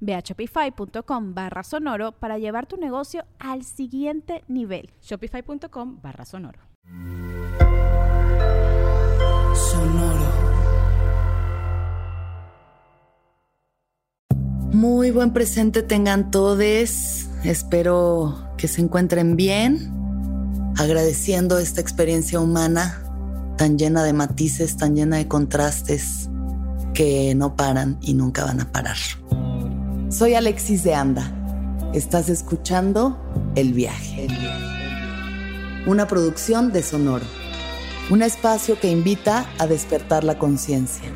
Ve a shopify.com barra sonoro para llevar tu negocio al siguiente nivel. Shopify.com barra sonoro. Sonoro. Muy buen presente tengan todos. Espero que se encuentren bien. Agradeciendo esta experiencia humana tan llena de matices, tan llena de contrastes que no paran y nunca van a parar. Soy Alexis de Anda. Estás escuchando El Viaje. Una producción de Sonoro. Un espacio que invita a despertar la conciencia.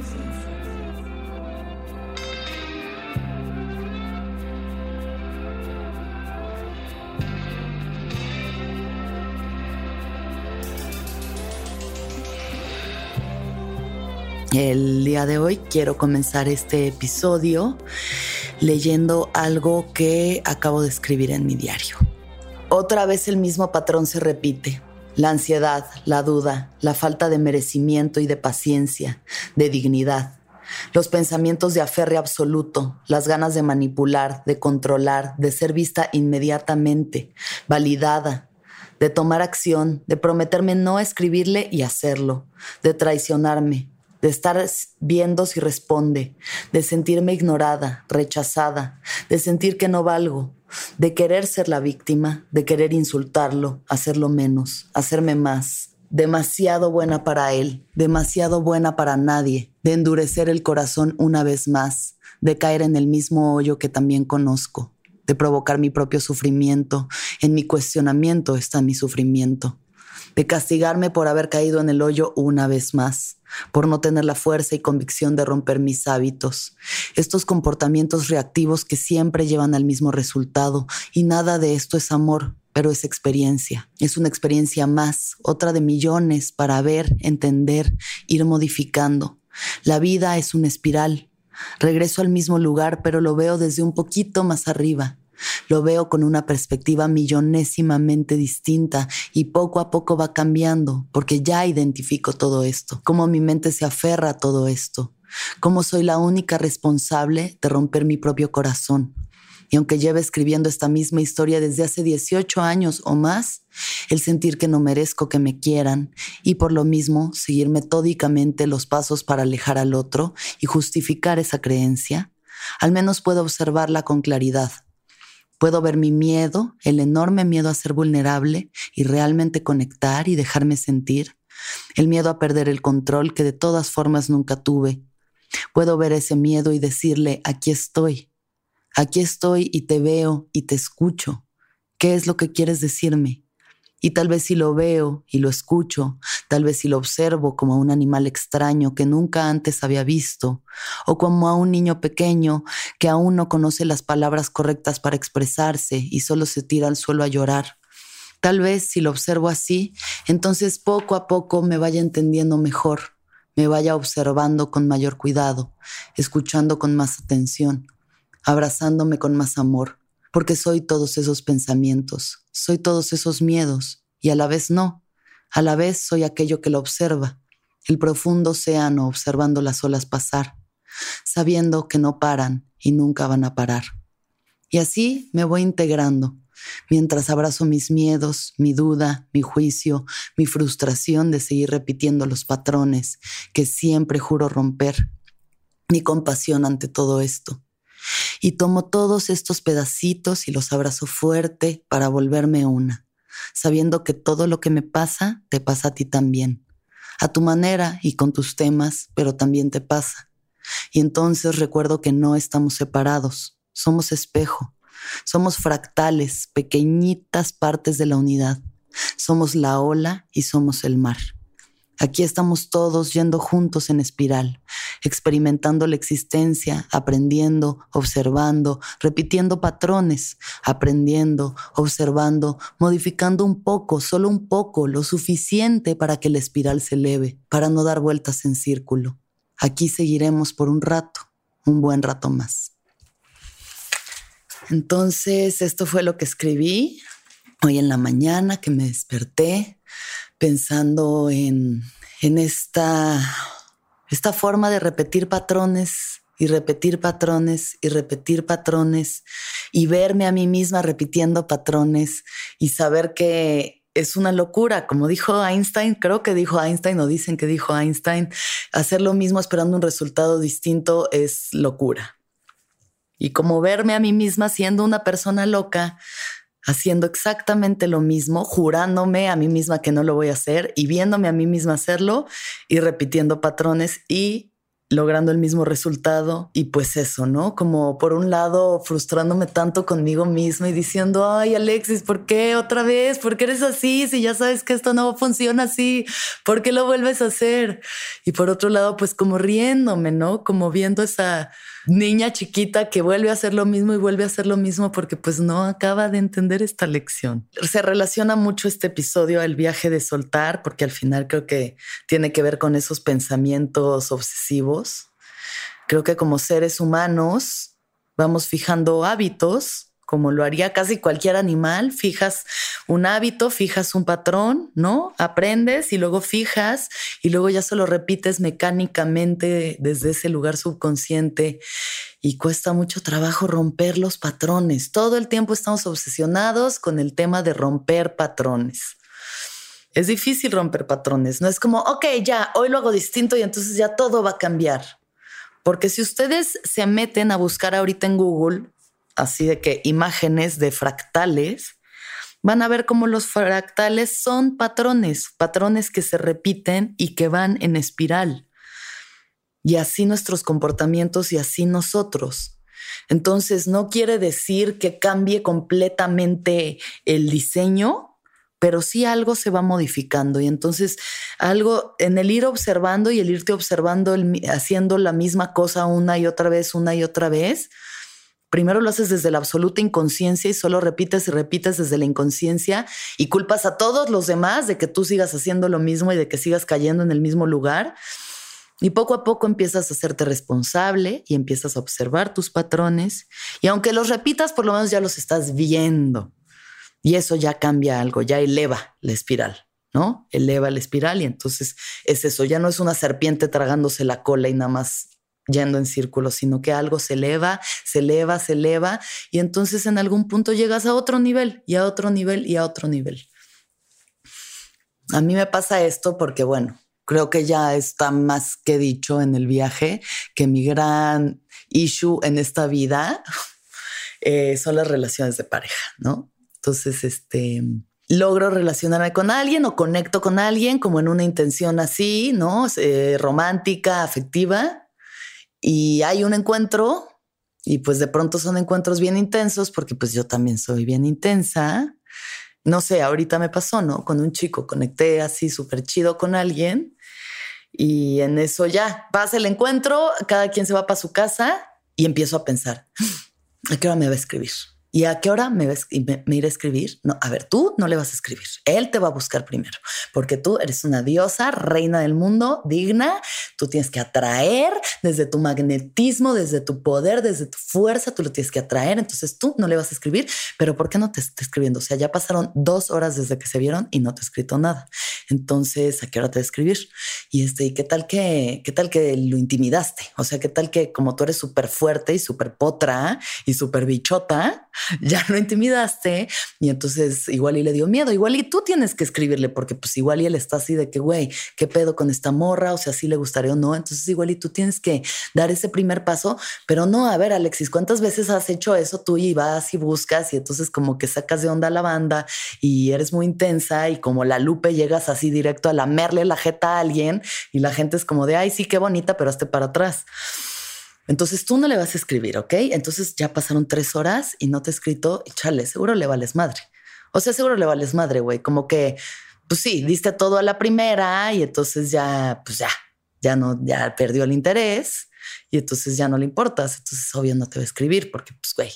El día de hoy quiero comenzar este episodio leyendo algo que acabo de escribir en mi diario. Otra vez el mismo patrón se repite. La ansiedad, la duda, la falta de merecimiento y de paciencia, de dignidad. Los pensamientos de aferre absoluto, las ganas de manipular, de controlar, de ser vista inmediatamente, validada, de tomar acción, de prometerme no escribirle y hacerlo, de traicionarme, de estar viendo si responde, de sentirme ignorada, rechazada, de sentir que no valgo, de querer ser la víctima, de querer insultarlo, hacerlo menos, hacerme más, demasiado buena para él, demasiado buena para nadie, de endurecer el corazón una vez más, de caer en el mismo hoyo que también conozco, de provocar mi propio sufrimiento. En mi cuestionamiento está mi sufrimiento de castigarme por haber caído en el hoyo una vez más, por no tener la fuerza y convicción de romper mis hábitos, estos comportamientos reactivos que siempre llevan al mismo resultado, y nada de esto es amor, pero es experiencia. Es una experiencia más, otra de millones para ver, entender, ir modificando. La vida es una espiral. Regreso al mismo lugar, pero lo veo desde un poquito más arriba. Lo veo con una perspectiva millonésimamente distinta y poco a poco va cambiando porque ya identifico todo esto, cómo mi mente se aferra a todo esto, cómo soy la única responsable de romper mi propio corazón. Y aunque lleve escribiendo esta misma historia desde hace 18 años o más, el sentir que no merezco que me quieran y por lo mismo seguir metódicamente los pasos para alejar al otro y justificar esa creencia, al menos puedo observarla con claridad Puedo ver mi miedo, el enorme miedo a ser vulnerable y realmente conectar y dejarme sentir, el miedo a perder el control que de todas formas nunca tuve. Puedo ver ese miedo y decirle, aquí estoy, aquí estoy y te veo y te escucho. ¿Qué es lo que quieres decirme? Y tal vez si lo veo y lo escucho, tal vez si lo observo como a un animal extraño que nunca antes había visto, o como a un niño pequeño que aún no conoce las palabras correctas para expresarse y solo se tira al suelo a llorar. Tal vez si lo observo así, entonces poco a poco me vaya entendiendo mejor, me vaya observando con mayor cuidado, escuchando con más atención, abrazándome con más amor porque soy todos esos pensamientos, soy todos esos miedos, y a la vez no, a la vez soy aquello que lo observa, el profundo océano observando las olas pasar, sabiendo que no paran y nunca van a parar. Y así me voy integrando, mientras abrazo mis miedos, mi duda, mi juicio, mi frustración de seguir repitiendo los patrones que siempre juro romper, mi compasión ante todo esto y tomo todos estos pedacitos y los abrazo fuerte para volverme una, sabiendo que todo lo que me pasa te pasa a ti también, a tu manera y con tus temas, pero también te pasa. Y entonces recuerdo que no estamos separados, somos espejo, somos fractales, pequeñitas partes de la unidad. Somos la ola y somos el mar. Aquí estamos todos yendo juntos en espiral, experimentando la existencia, aprendiendo, observando, repitiendo patrones, aprendiendo, observando, modificando un poco, solo un poco, lo suficiente para que la espiral se eleve, para no dar vueltas en círculo. Aquí seguiremos por un rato, un buen rato más. Entonces, esto fue lo que escribí hoy en la mañana que me desperté pensando en, esta, esta forma de repetir patrones y repetir patrones y repetir patrones y verme a mí misma repitiendo patrones y saber que es una locura, como dijo Einstein, creo que dijo Einstein o dicen que dijo Einstein, hacer lo mismo esperando un resultado distinto es locura. Y como verme a mí misma siendo una persona loca, haciendo exactamente lo mismo, jurándome a mí misma que no lo voy a hacer y viéndome a mí misma hacerlo y repitiendo patrones y logrando el mismo resultado. Y pues eso, ¿no? Como por un lado frustrándome tanto conmigo misma y diciendo, ay Alexis, ¿por qué otra vez? ¿Por qué eres así? Si ya sabes que esto no funciona así, ¿por qué lo vuelves a hacer? Y por otro lado, pues como riéndome, ¿no? Como viendo esa niña chiquita que vuelve a hacer lo mismo y vuelve a hacer lo mismo porque pues no acaba de entender esta lección. Se relaciona mucho este episodio al viaje de soltar porque al final creo que tiene que ver con esos pensamientos obsesivos. Creo que como seres humanos vamos fijando hábitos como lo haría casi cualquier animal, fijas un hábito, fijas un patrón, ¿no? Aprendes y luego fijas y luego ya se lo repites mecánicamente desde ese lugar subconsciente y cuesta mucho trabajo romper los patrones. Todo el tiempo estamos obsesionados con el tema de romper patrones. Es difícil romper patrones, no es como, ok, ya, hoy lo hago distinto y entonces ya todo va a cambiar. Porque si ustedes se meten a buscar ahorita en Google así de que imágenes de fractales, van a ver cómo los fractales son patrones, patrones que se repiten y que van en espiral. Y así nuestros comportamientos y así nosotros. Entonces, no quiere decir que cambie completamente el diseño, pero sí algo se va modificando. Y entonces, algo en el ir observando y el irte observando, haciendo la misma cosa una y otra vez, una y otra vez, primero lo haces desde la absoluta inconsciencia y solo repites y repites desde la inconsciencia y culpas a todos los demás de que tú sigas haciendo lo mismo y de que sigas cayendo en el mismo lugar. Y poco a poco empiezas a hacerte responsable y empiezas a observar tus patrones. Y aunque los repitas, por lo menos ya los estás viendo. Y eso ya cambia algo, ya eleva la espiral, ¿no? Eleva la espiral y entonces es eso, ya no es una serpiente tragándose la cola y nada más yendo en círculos, sino que algo se eleva, se eleva, se eleva y entonces en algún punto llegas a otro nivel y a otro nivel y a otro nivel. A mí me pasa esto porque, bueno, creo que ya está más que dicho en el viaje que mi gran issue en esta vida eh, son las relaciones de pareja, ¿no? Entonces, este, logro relacionarme con alguien o conecto con alguien como en una intención así, ¿no? Eh, romántica, afectiva y hay un encuentro y pues de pronto son encuentros bien intensos porque pues yo también soy bien intensa. No sé, ahorita me pasó, ¿no? Con un chico conecté así súper chido con alguien y en eso ya pasa el encuentro, cada quien se va para su casa y empiezo a pensar, ¿a qué hora me va a escribir? ¿Y a qué hora me, ves, me, iré a escribir? No, a ver, tú no le vas a escribir. Él te va a buscar primero, porque tú eres una diosa, reina del mundo, digna. Tú tienes que atraer desde tu magnetismo, desde tu poder, desde tu fuerza, tú lo tienes que atraer. Entonces tú no le vas a escribir, pero ¿por qué no te está escribiendo? O sea, ya pasaron dos horas desde que se vieron y no te ha escrito nada. Entonces, ¿a qué hora te va a escribir? y este, ¿y qué tal que, qué tal que lo intimidaste? O sea, ¿qué tal que como tú eres súper fuerte y súper potra y súper bichota, ya lo intimidaste y entonces igual y le dio miedo, igual y tú tienes que escribirle porque pues igual y él está así de que, güey, ¿qué pedo con esta morra? O sea, si le gustaría o no. Entonces igual y tú tienes que dar ese primer paso, pero no, a ver, Alexis, ¿cuántas veces has hecho eso tú y vas y buscas y entonces como que sacas de onda la banda y eres muy intensa y como la Lupe llegas así directo a lamerle la jeta a alguien y la gente es como de, ay, sí, qué bonita, pero hazte para atrás. Entonces tú no le vas a escribir, ¿ok? Entonces ya pasaron tres horas y no te he escrito, chale, seguro le vales madre. O sea, seguro le vales madre, güey. Como que, pues sí, diste todo a la primera y entonces ya, pues ya, ya no, ya perdió el interés y entonces ya no le importas. Entonces, obvio, no te va a escribir porque, pues, güey,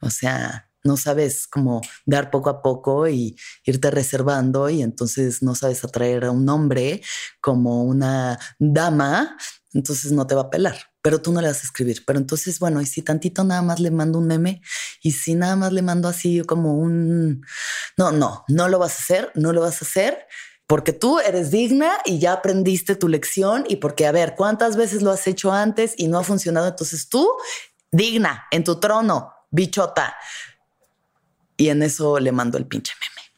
o sea, no sabes cómo dar poco a poco y irte reservando y entonces no sabes atraer a un hombre como una dama, entonces no te va a pelar, pero tú no le vas a escribir. Pero entonces, bueno, y si tantito nada más le mando un meme y si nada más le mando así como un... No, no, no lo vas a hacer, no lo vas a hacer porque tú eres digna y ya aprendiste tu lección y porque, a ver, ¿cuántas veces lo has hecho antes y no ha funcionado? Entonces tú, digna, en tu trono, bichota. Y en eso le mando el pinche meme.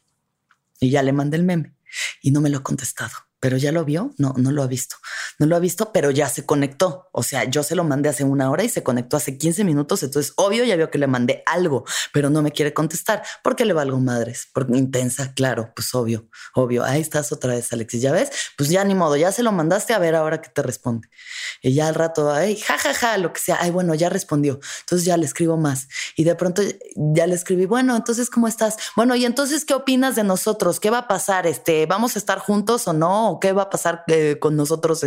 Y ya le mandé el meme y no me lo ha contestado pero ya lo vio. No, no lo ha visto. No lo ha visto, pero ya se conectó. O sea, yo se lo mandé hace una hora y se conectó hace 15 minutos. Entonces, obvio, ya vio que le mandé algo, pero no me quiere contestar porque le valgo madres, porque intensa, claro, pues obvio, obvio. Ahí estás otra vez, Alexis. Ya ves, pues ya ni modo, ya se lo mandaste a ver ahora que te responde. Y ya al rato, ay, jajaja, ja, lo que sea. Ay, bueno, ya respondió. Entonces ya le escribo más y de pronto ya le escribí, bueno, entonces, ¿cómo estás? Bueno, y entonces, ¿qué opinas de nosotros? ¿Qué va a pasar? Este, ¿vamos a estar juntos o no? Qué va a pasar eh, con nosotros.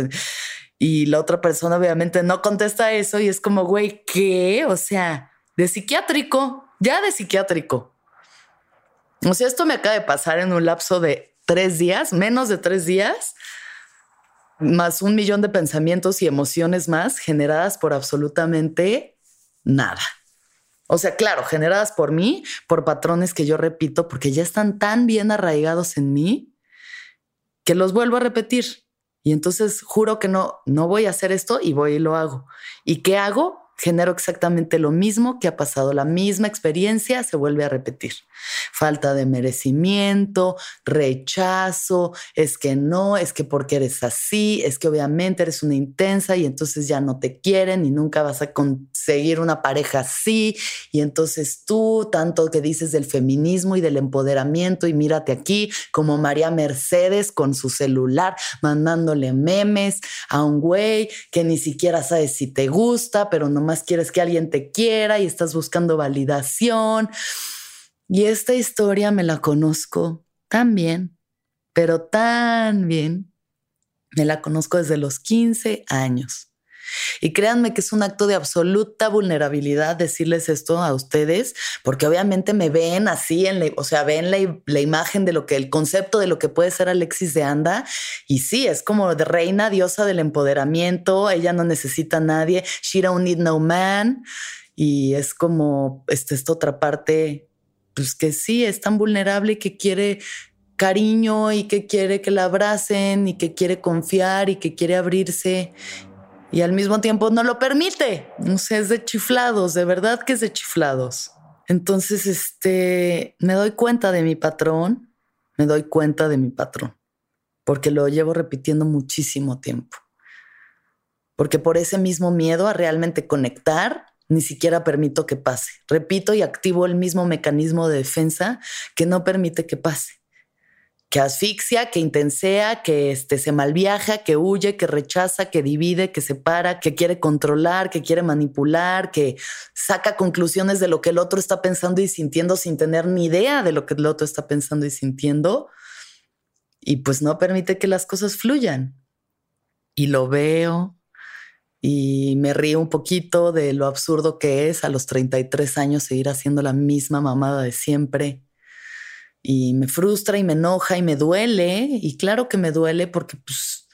Y la otra persona obviamente no contesta eso y es como, güey, ¿qué? O sea, de psiquiátrico, ya de psiquiátrico. O sea, esto me acaba de pasar en un lapso de tres días, menos de tres días, más un millón de pensamientos y emociones más generadas por absolutamente nada. O sea, claro, generadas por mí, por patrones que yo repito, porque ya están tan bien arraigados en mí que los vuelvo a repetir. Y entonces juro que no, no voy a hacer esto y voy y lo hago. ¿Y qué hago? genero exactamente lo mismo que ha pasado, la misma experiencia se vuelve a repetir. Falta de merecimiento, rechazo, es que no, es que porque eres así, es que obviamente eres una intensa y entonces ya no te quieren y nunca vas a conseguir una pareja así. Y entonces tú, tanto que dices del feminismo y del empoderamiento y mírate aquí como María Mercedes con su celular mandándole memes a un güey que ni siquiera sabes si te gusta, pero no más quieres que alguien te quiera y estás buscando validación. Y esta historia me la conozco tan bien, pero tan bien. Me la conozco desde los 15 años. Y créanme que es un acto de absoluta vulnerabilidad decirles esto a ustedes, porque obviamente me ven así, en la, o sea, ven la, imagen de lo que, el concepto de lo que puede ser Alexis de Anda. Y sí, es como de reina diosa del empoderamiento, ella no necesita a nadie, she don't need no man. Y es como este, esta otra parte, pues que sí, es tan vulnerable y que quiere cariño y que quiere que la abracen y que quiere confiar y que quiere abrirse y al mismo tiempo no lo permite. No sé, es de chiflados, de verdad que es de chiflados. Entonces, este, me doy cuenta de mi patrón, me doy cuenta de mi patrón, porque lo llevo repitiendo muchísimo tiempo. Porque por ese mismo miedo a realmente conectar, ni siquiera permito que pase. Repito y activo el mismo mecanismo de defensa que no permite que pase que asfixia, que intensea, que este, se malviaja, que huye, que rechaza, que divide, que separa, que quiere controlar, que quiere manipular, que saca conclusiones de lo que el otro está pensando y sintiendo sin tener ni idea de lo que el otro está pensando y sintiendo. Y pues no permite que las cosas fluyan. Y lo veo y me río un poquito de lo absurdo que es a los 33 años seguir haciendo la misma mamada de siempre y me frustra y me enoja y me duele. Y claro que me duele porque pues,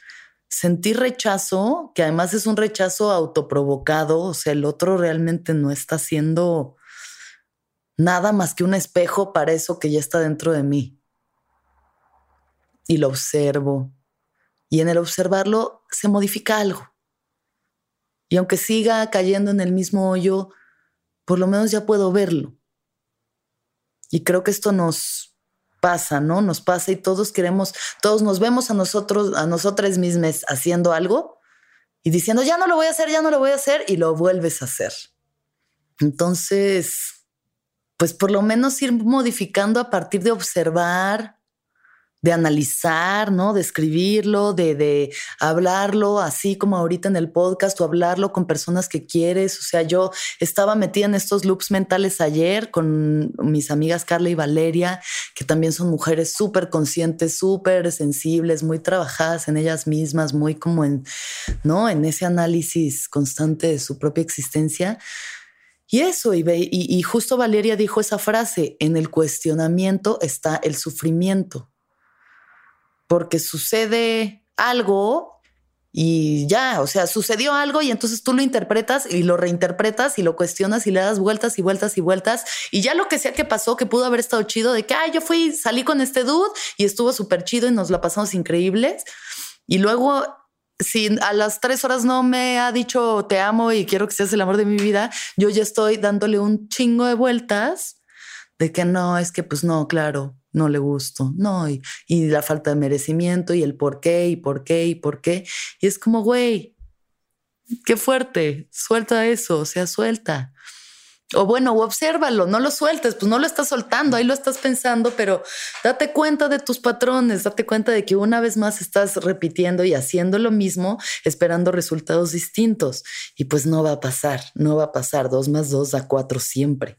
sentí rechazo, que además es un rechazo autoprovocado, o sea, el otro realmente no está haciendo nada más que un espejo para eso que ya está dentro de mí. Y lo observo y en el observarlo se modifica algo. Y aunque siga cayendo en el mismo hoyo, por lo menos ya puedo verlo. Y creo que esto nos pasa, ¿no? Nos pasa y todos queremos, todos nos vemos a nosotros, a nosotras mismas haciendo algo y diciendo, ya no lo voy a hacer, ya no lo voy a hacer, y lo vuelves a hacer. Entonces, pues por lo menos ir modificando a partir de observar, de analizar, ¿no? De escribirlo, de, de, hablarlo, así como ahorita en el podcast, o hablarlo con personas que quieres. O sea, yo estaba metida en estos loops mentales ayer con mis amigas Carla y Valeria, que también son mujeres súper conscientes, súper sensibles, muy trabajadas en ellas mismas, muy como en, ¿no? En ese análisis constante de su propia existencia. Y eso, y, y justo Valeria dijo esa frase, en el cuestionamiento está el sufrimiento porque sucede algo y ya, o sea, sucedió algo y entonces tú lo interpretas y lo reinterpretas y lo cuestionas y le das vueltas y vueltas y vueltas y ya lo que sea que pasó, que pudo haber estado chido, de que, yo fui, salí con este dude y estuvo súper chido y nos la pasamos increíbles. Y luego, si a las tres horas no me ha dicho te amo y quiero que seas el amor de mi vida, yo ya estoy dándole un chingo de vueltas de que no, es que pues no, claro, no le gusto, no, y, la falta de merecimiento y el por qué y por qué y por qué. Y es como, güey, qué fuerte, suelta eso, o sea, suelta. O bueno, obsérvalo, no lo sueltes, pues no lo estás soltando, ahí lo estás pensando, pero date cuenta de tus patrones, date cuenta de que una vez más estás repitiendo y haciendo lo mismo, esperando resultados distintos. Y pues no va a pasar, no va a pasar. Dos más dos da cuatro siempre.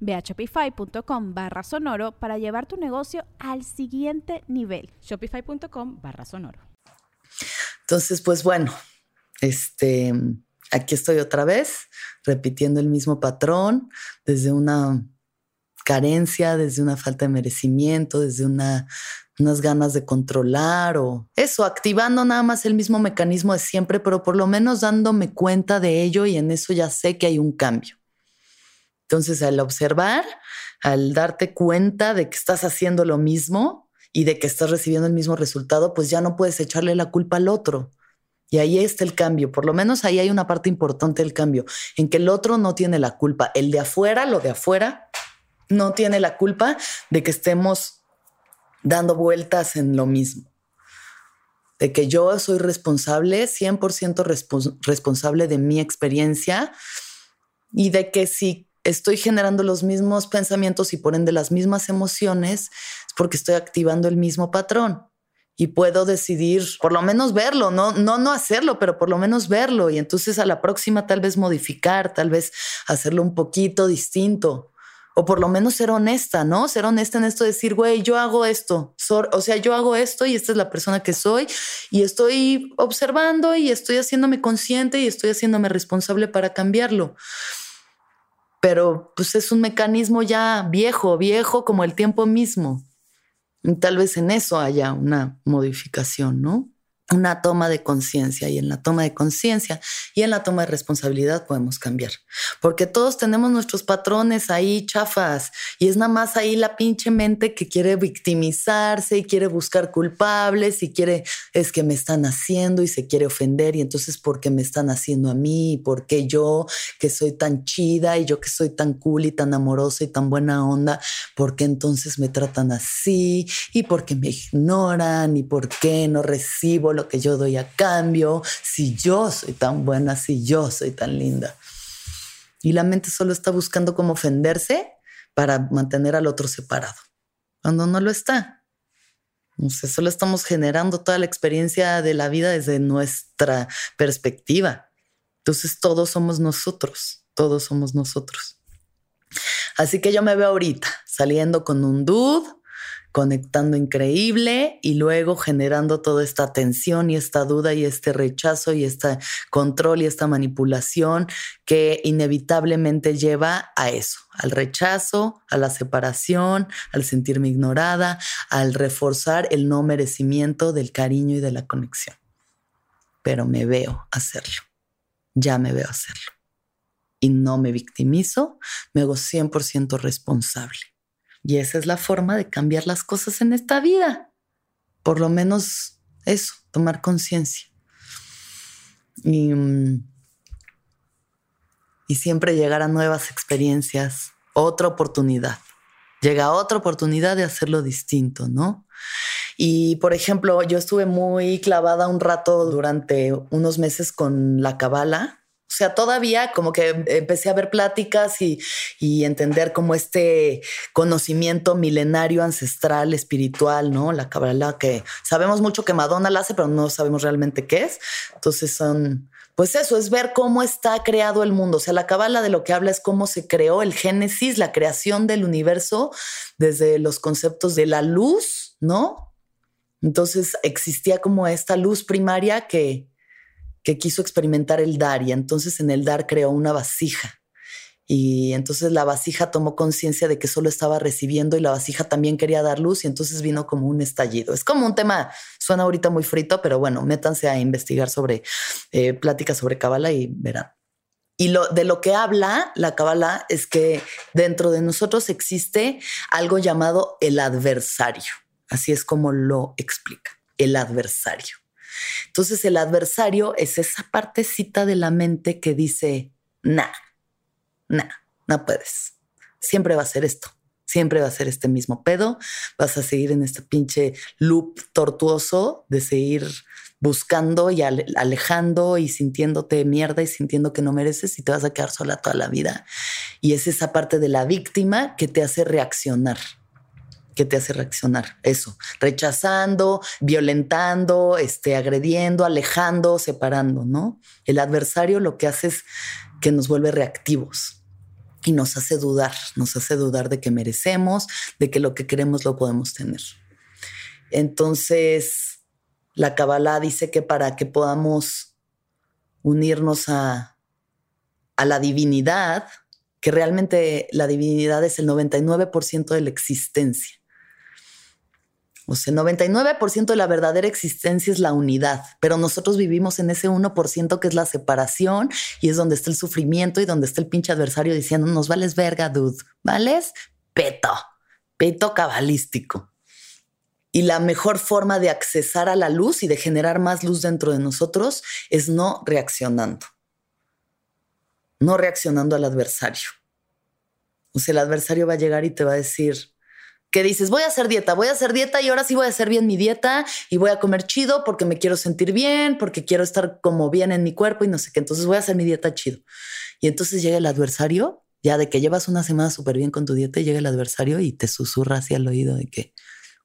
Ve a shopify.com barra sonoro para llevar tu negocio al siguiente nivel. Shopify.com barra sonoro. Entonces, pues bueno, este, aquí estoy otra vez repitiendo el mismo patrón desde una carencia, desde una falta de merecimiento, desde una, unas ganas de controlar o eso, activando nada más el mismo mecanismo de siempre, pero por lo menos dándome cuenta de ello y en eso ya sé que hay un cambio. Entonces, al observar, al darte cuenta de que estás haciendo lo mismo y de que estás recibiendo el mismo resultado, pues ya no puedes echarle la culpa al otro. Y ahí está el cambio. Por lo menos ahí hay una parte importante del cambio, en que el otro no tiene la culpa. El de afuera, lo de afuera, no tiene la culpa de que estemos dando vueltas en lo mismo. De que yo soy responsable, 100% responsable de mi experiencia y de que si estoy generando los mismos pensamientos y por ende las mismas emociones, es porque estoy activando el mismo patrón. Y puedo decidir por lo menos verlo, no, no, no hacerlo, pero por lo menos verlo. Y entonces a la próxima tal vez modificar, tal vez hacerlo un poquito distinto. O por lo menos ser honesta, ¿no? Ser honesta en esto, de decir, güey, yo hago esto, o sea, yo hago esto y esta es la persona que soy y estoy observando y estoy haciéndome consciente y estoy haciéndome responsable para cambiarlo pero pues es un mecanismo ya viejo, viejo como el tiempo mismo. Y tal vez en eso haya una modificación, ¿no? Una toma de conciencia y en la toma de conciencia y en la toma de responsabilidad podemos cambiar. Porque todos tenemos nuestros patrones ahí chafas y es nada más ahí la pinche mente que quiere victimizarse y quiere buscar culpables y quiere, es que me están haciendo y se quiere ofender y entonces ¿por qué me están haciendo a mí? ¿Y por qué yo que soy tan chida y yo que soy tan cool y tan amorosa y tan buena onda? ¿Por qué entonces me tratan así? ¿Y por qué me ignoran? ¿Y por qué no recibo lo que yo doy a cambio, si yo soy tan buena, si yo soy tan linda. Y la mente solo está buscando cómo ofenderse para mantener al otro separado, cuando no lo está. No solo estamos generando toda la experiencia de la vida desde nuestra perspectiva. Entonces todos somos nosotros, todos somos nosotros. Así que yo me veo ahorita saliendo con un dude conectando increíble y luego generando toda esta tensión y esta duda y este rechazo y este control y esta manipulación que inevitablemente lleva a eso, al rechazo, a la separación, al sentirme ignorada, al reforzar el no merecimiento del cariño y de la conexión. Pero me veo hacerlo, ya me veo hacerlo. Y no me victimizo, me hago 100% responsable. Y esa es la forma de cambiar las cosas en esta vida. Por lo menos eso, tomar conciencia. Y, mm, y siempre llegar a nuevas experiencias, otra oportunidad. Llega otra oportunidad de hacerlo distinto, ¿no? Y por ejemplo, yo estuve muy clavada un rato durante unos meses con la cabala sea, todavía como que empecé a ver pláticas y, y, entender como este conocimiento milenario, ancestral, espiritual, ¿no? La Kabbalah, que sabemos mucho que Madonna la hace, pero no sabemos realmente qué es. Entonces son, pues eso, es ver cómo está creado el mundo. O sea, la Kabbalah de lo que habla es cómo se creó el Génesis, la creación del universo desde los conceptos de la luz, ¿no? Entonces existía como esta luz primaria que que quiso experimentar el dar y entonces en el dar creó una vasija. Y entonces la vasija tomó conciencia de que solo estaba recibiendo y la vasija también quería dar luz y entonces vino como un estallido. Es como un tema, suena ahorita muy frito, pero bueno, métanse a investigar sobre eh, pláticas sobre Kabbalah y verán. Y lo, de lo que habla la Kabbalah es que dentro de nosotros existe algo llamado el adversario. Así es como lo explica, el adversario. Entonces el adversario es esa partecita de la mente que dice, nah, nah, no puedes. Siempre va a ser esto. Siempre va a ser este mismo pedo. Vas a seguir en este pinche loop tortuoso de seguir buscando y alejando y sintiéndote mierda y sintiendo que no mereces y te vas a quedar sola toda la vida. Y es esa parte de la víctima que te hace reaccionar que te hace reaccionar. Eso, rechazando, violentando, este, agrediendo, alejando, separando, ¿no? El adversario lo que hace es que nos vuelve reactivos y nos hace dudar, nos hace dudar de que merecemos, de que lo que queremos lo podemos tener. Entonces, la Kabbalah dice que para que podamos unirnos a, a la divinidad, que realmente la divinidad es el 99% de la existencia. O sea, 99% de la verdadera existencia es la unidad, pero nosotros vivimos en ese 1% que es la separación y es donde está el sufrimiento y donde está el pinche adversario diciendo, nos vales verga, dude, ¿vales? Peto, peto cabalístico. Y la mejor forma de accesar a la luz y de generar más luz dentro de nosotros es no reaccionando. No reaccionando al adversario. O sea, el adversario va a llegar y te va a decir, que dices, voy a hacer dieta, voy a hacer dieta y ahora sí voy a hacer bien mi dieta y voy a comer chido porque me quiero sentir bien, porque quiero estar como bien en mi cuerpo y no sé qué. Entonces voy a hacer mi dieta chido. Y entonces llega el adversario, ya de que llevas una semana súper bien con tu dieta, llega el adversario y te susurra hacia el oído de que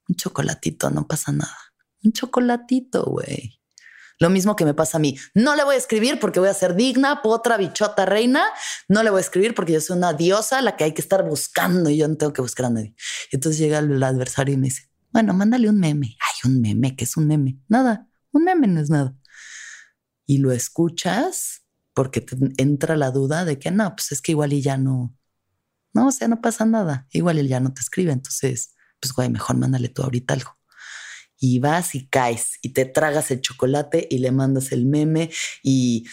un chocolatito, no pasa nada. Un chocolatito, güey. Lo mismo que me pasa a mí. No le voy a escribir porque voy a ser digna, potra, bichota, reina. No le voy a escribir porque yo soy una diosa la que hay que estar buscando y yo no tengo que buscar a nadie. entonces llega el adversario y me dice, bueno, mándale un meme. Hay un meme, que es un meme? Nada, un meme no es nada. Y lo escuchas porque te entra la duda de que no, pues es que igual y ya no, no, o sea, no pasa nada. Igual él ya no te escribe. Entonces, pues güey, mejor mándale tú ahorita algo y vas y caes y te tragas el chocolate y le mandas el meme y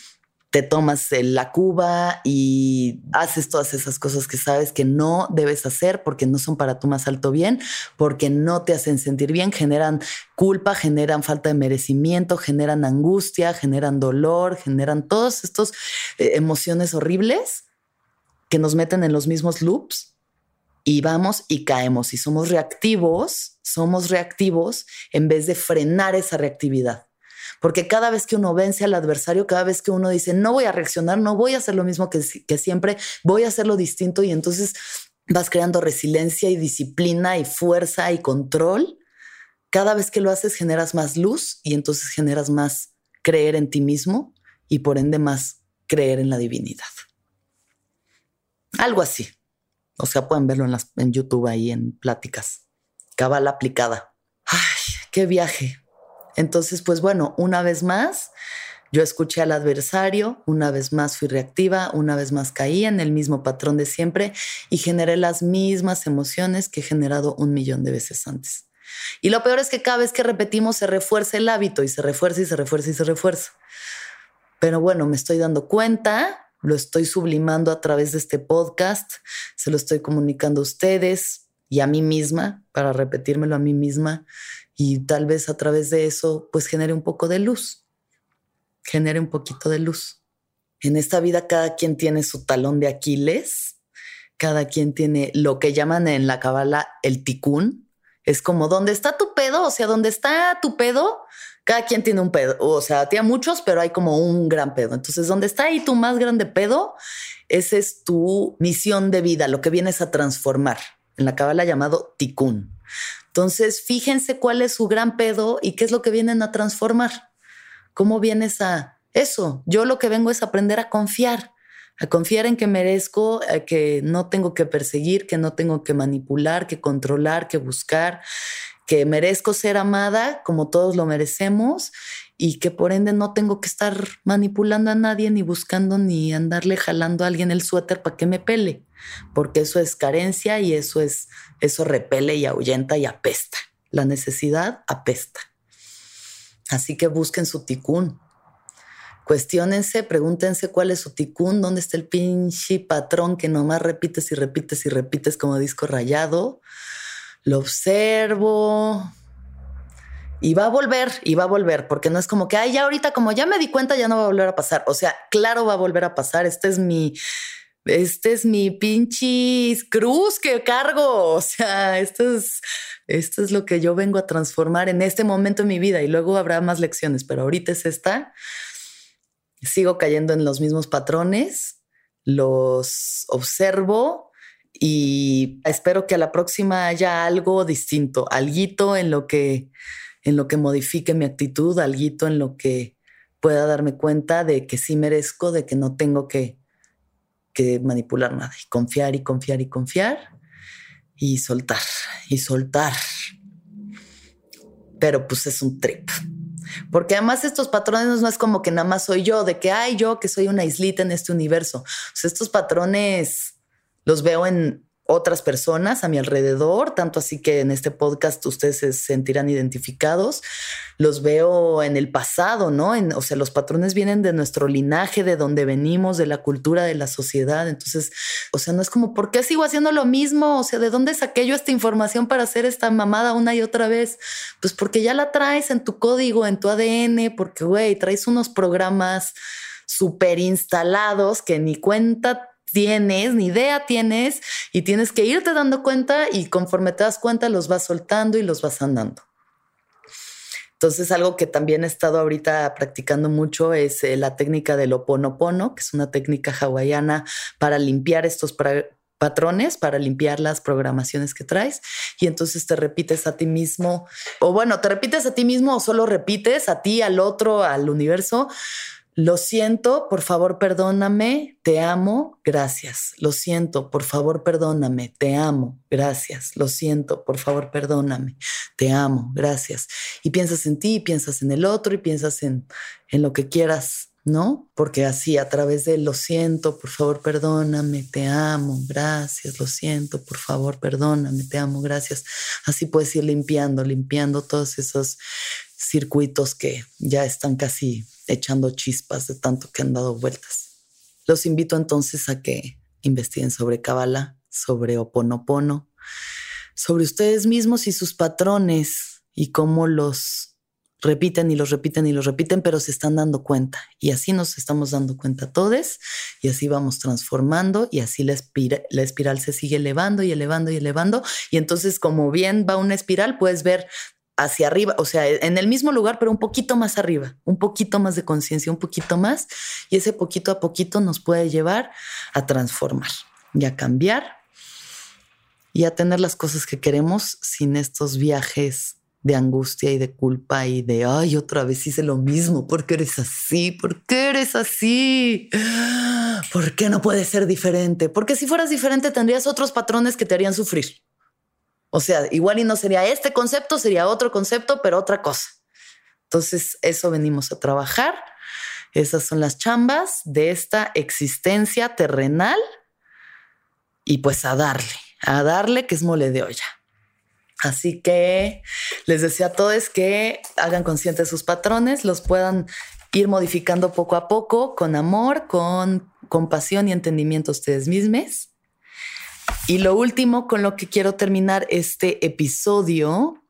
te tomas la cuba y haces todas esas cosas que sabes que no debes hacer porque no son para tu más alto bien, porque no te hacen sentir bien, generan culpa, generan falta de merecimiento, generan angustia, generan dolor, generan todas estas eh, emociones horribles que nos meten en los mismos loops y vamos y caemos y somos reactivos, somos reactivos en vez de frenar esa reactividad. Porque cada vez que uno vence al adversario, cada vez que uno dice, no voy a reaccionar, no voy a hacer lo mismo que, siempre, voy a hacerlo distinto y entonces vas creando resiliencia y disciplina y fuerza y control. Cada vez que lo haces generas más luz y entonces generas más creer en ti mismo y por ende más creer en la divinidad. Algo así. O sea, pueden verlo en, YouTube ahí en pláticas. Cabala aplicada. Ay, qué viaje. Entonces, pues bueno, una vez más, yo escuché al adversario, una vez más fui reactiva, una vez más caí en el mismo patrón de siempre y generé las mismas emociones que he generado un millón de veces antes. Y lo peor es que cada vez que repetimos se refuerza el hábito y se refuerza y se refuerza y se refuerza. Pero bueno, me estoy dando cuenta, lo estoy sublimando a través de este podcast, se lo estoy comunicando a ustedes y a mí misma para repetírmelo a mí misma y tal vez a través de eso pues genere un poco de luz, genere un poquito de luz. En esta vida cada quien tiene su talón de Aquiles, cada quien tiene lo que llaman en la cabala el ticún, es como, ¿dónde está tu pedo? O sea, ¿dónde está tu pedo? Cada quien tiene un pedo, o sea, tiene muchos, pero hay como un gran pedo. Entonces, ¿dónde está ahí tu más grande pedo? Esa es tu misión de vida, lo que vienes a transformar. En la cabala llamado tikkun. Entonces, fíjense cuál es su gran pedo y qué es lo que vienen a transformar. ¿Cómo vienes a eso? Yo lo que vengo es aprender a confiar a confiar en que merezco, que no tengo que perseguir, que no tengo que manipular, que controlar, que buscar, que merezco ser amada como todos lo merecemos y que por ende no tengo que estar manipulando a nadie ni buscando ni andarle jalando a alguien el suéter para que me pele, porque eso es carencia y eso es eso repele y ahuyenta y apesta. La necesidad apesta. Así que busquen su ticún, Cuestiónense, pregúntense cuál es su ticún, dónde está el pinche patrón que nomás repites y repites y repites como disco rayado. Lo observo. Y va a volver, y va a volver, porque no es como que, ay, ya ahorita, como ya me di cuenta, ya no va a volver a pasar. O sea, claro, va a volver a pasar. Este es mi, este es mi pinche cruz que cargo. O sea, esto es, esto es lo que yo vengo a transformar en este momento de mi vida y luego habrá más lecciones, pero ahorita es esta sigo cayendo en los mismos patrones, los observo y espero que a la próxima haya algo distinto, alguito en lo que en lo que modifique mi actitud, alguito en lo que pueda darme cuenta de que sí merezco, de que no tengo que, que manipular nada y confiar y confiar y confiar y soltar y soltar. Pero pues es un trip. Porque además estos patrones no es como que nada más soy yo, de que, hay yo que soy una islita en este universo. estos patrones los veo en otras personas a mi alrededor, tanto así que en este podcast ustedes se sentirán identificados. Los veo en el pasado, ¿no? En, o sea, los patrones vienen de nuestro linaje, de donde venimos, de la cultura, de la sociedad. Entonces, o sea, no es como, ¿por qué sigo haciendo lo mismo? O sea, ¿de dónde saqué yo esta información para hacer esta mamada una y otra vez? Pues porque ya la traes en tu código, en tu ADN, porque, güey, traes unos programas súper instalados que ni cuenta tienes, ni idea tienes, y tienes que irte dando cuenta y conforme te das cuenta los vas soltando y los vas andando. Entonces, algo que también he estado ahorita practicando mucho es eh, la técnica del oponopono, que es una técnica hawaiana para limpiar estos patrones, para limpiar las programaciones que traes. Y entonces te repites a ti mismo, o bueno, te repites a ti mismo o solo repites a ti, al otro, al universo lo siento, por favor, perdóname, te amo, gracias. Lo siento, por favor, perdóname, te amo, gracias. Lo siento, por favor, perdóname, te amo, gracias. Y piensas en ti, piensas en el otro y piensas en, en lo que quieras, ¿no? Porque así, a través de lo siento, por favor, perdóname, te amo, gracias. Lo siento, por favor, perdóname, te amo, gracias. Así puedes ir limpiando, limpiando todos esos circuitos que ya están casi echando chispas de tanto que han dado vueltas. Los invito entonces a que investiguen sobre Kabbalah, sobre Oponopono, sobre ustedes mismos y sus patrones y cómo los repiten y los repiten y los repiten, pero se están dando cuenta. Y así nos estamos dando cuenta todos y así vamos transformando y así la, la espiral se sigue elevando y elevando y elevando. Y entonces como bien va una espiral, puedes ver hacia arriba, o sea, en el mismo lugar, pero un poquito más arriba, un poquito más de conciencia, un poquito más, y ese poquito a poquito nos puede llevar a transformar y a cambiar y a tener las cosas que queremos sin estos viajes de angustia y de culpa y de, ay, otra vez hice lo mismo, ¿por qué eres así? ¿Por qué eres así? ¿Por qué no puedes ser diferente? Porque si fueras diferente tendrías otros patrones que te harían sufrir. O sea, igual y no sería este concepto, sería otro concepto, pero otra cosa. Entonces, eso venimos a trabajar. Esas son las chambas de esta existencia terrenal y pues a darle, a darle que es mole de olla. Así que les deseo a todos que hagan conscientes sus patrones, los puedan ir modificando poco a poco, con amor, con compasión y entendimiento ustedes mismos. Y lo último con lo que quiero terminar este episodio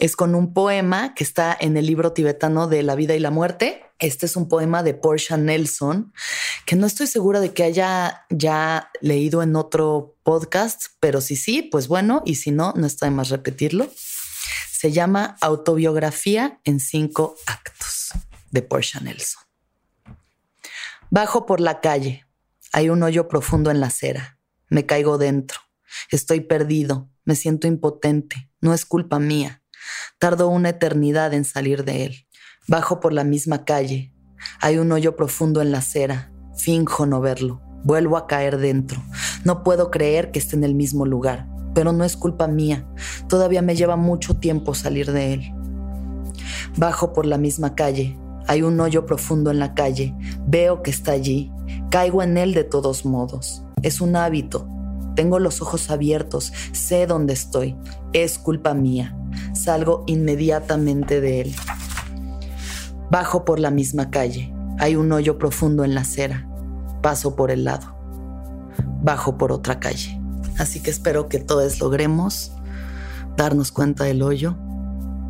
es con un poema que está en el libro tibetano de la vida y la muerte. Este es un poema de Portia Nelson, que no estoy segura de que haya ya leído en otro podcast, pero si sí, pues bueno, y si no, no está de más repetirlo. Se llama Autobiografía en cinco actos de Portia Nelson. Bajo por la calle. Hay un hoyo profundo en la acera. Me caigo dentro. Estoy perdido. Me siento impotente. No es culpa mía. Tardo una eternidad en salir de él. Bajo por la misma calle. Hay un hoyo profundo en la acera. Finjo no verlo. Vuelvo a caer dentro. No puedo creer que esté en el mismo lugar, pero no es culpa mía. Todavía me lleva mucho tiempo salir de él. Bajo por la misma calle. Hay un hoyo profundo en la calle. Veo que está allí. Caigo en él de todos modos. Es un hábito. Tengo los ojos abiertos. Sé dónde estoy. Es culpa mía. Salgo inmediatamente de él. Bajo por la misma calle. Hay un hoyo profundo en la acera. Paso por el lado. Bajo por otra calle. Así que espero que todos logremos darnos cuenta del hoyo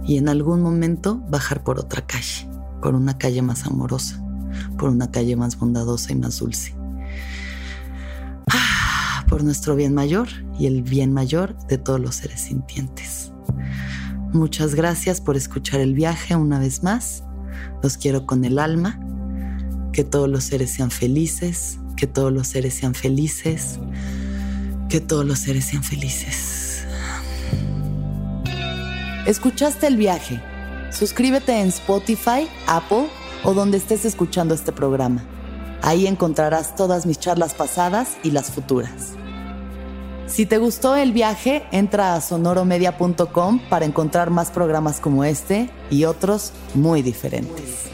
y en algún momento bajar por otra calle por una calle más amorosa, por una calle más bondadosa y más dulce. Por nuestro bien mayor y el bien mayor de todos los seres sintientes. Muchas gracias por escuchar el viaje una vez más. Los quiero con el alma. Que todos los seres sean felices, que todos los seres sean felices, que todos los seres sean felices. ¿Escuchaste el viaje? Suscríbete en Spotify, Apple o donde estés escuchando este programa. Ahí encontrarás todas mis charlas pasadas y las futuras. Si te gustó el viaje, entra a sonoromedia.com para encontrar más programas como este y otros muy diferentes.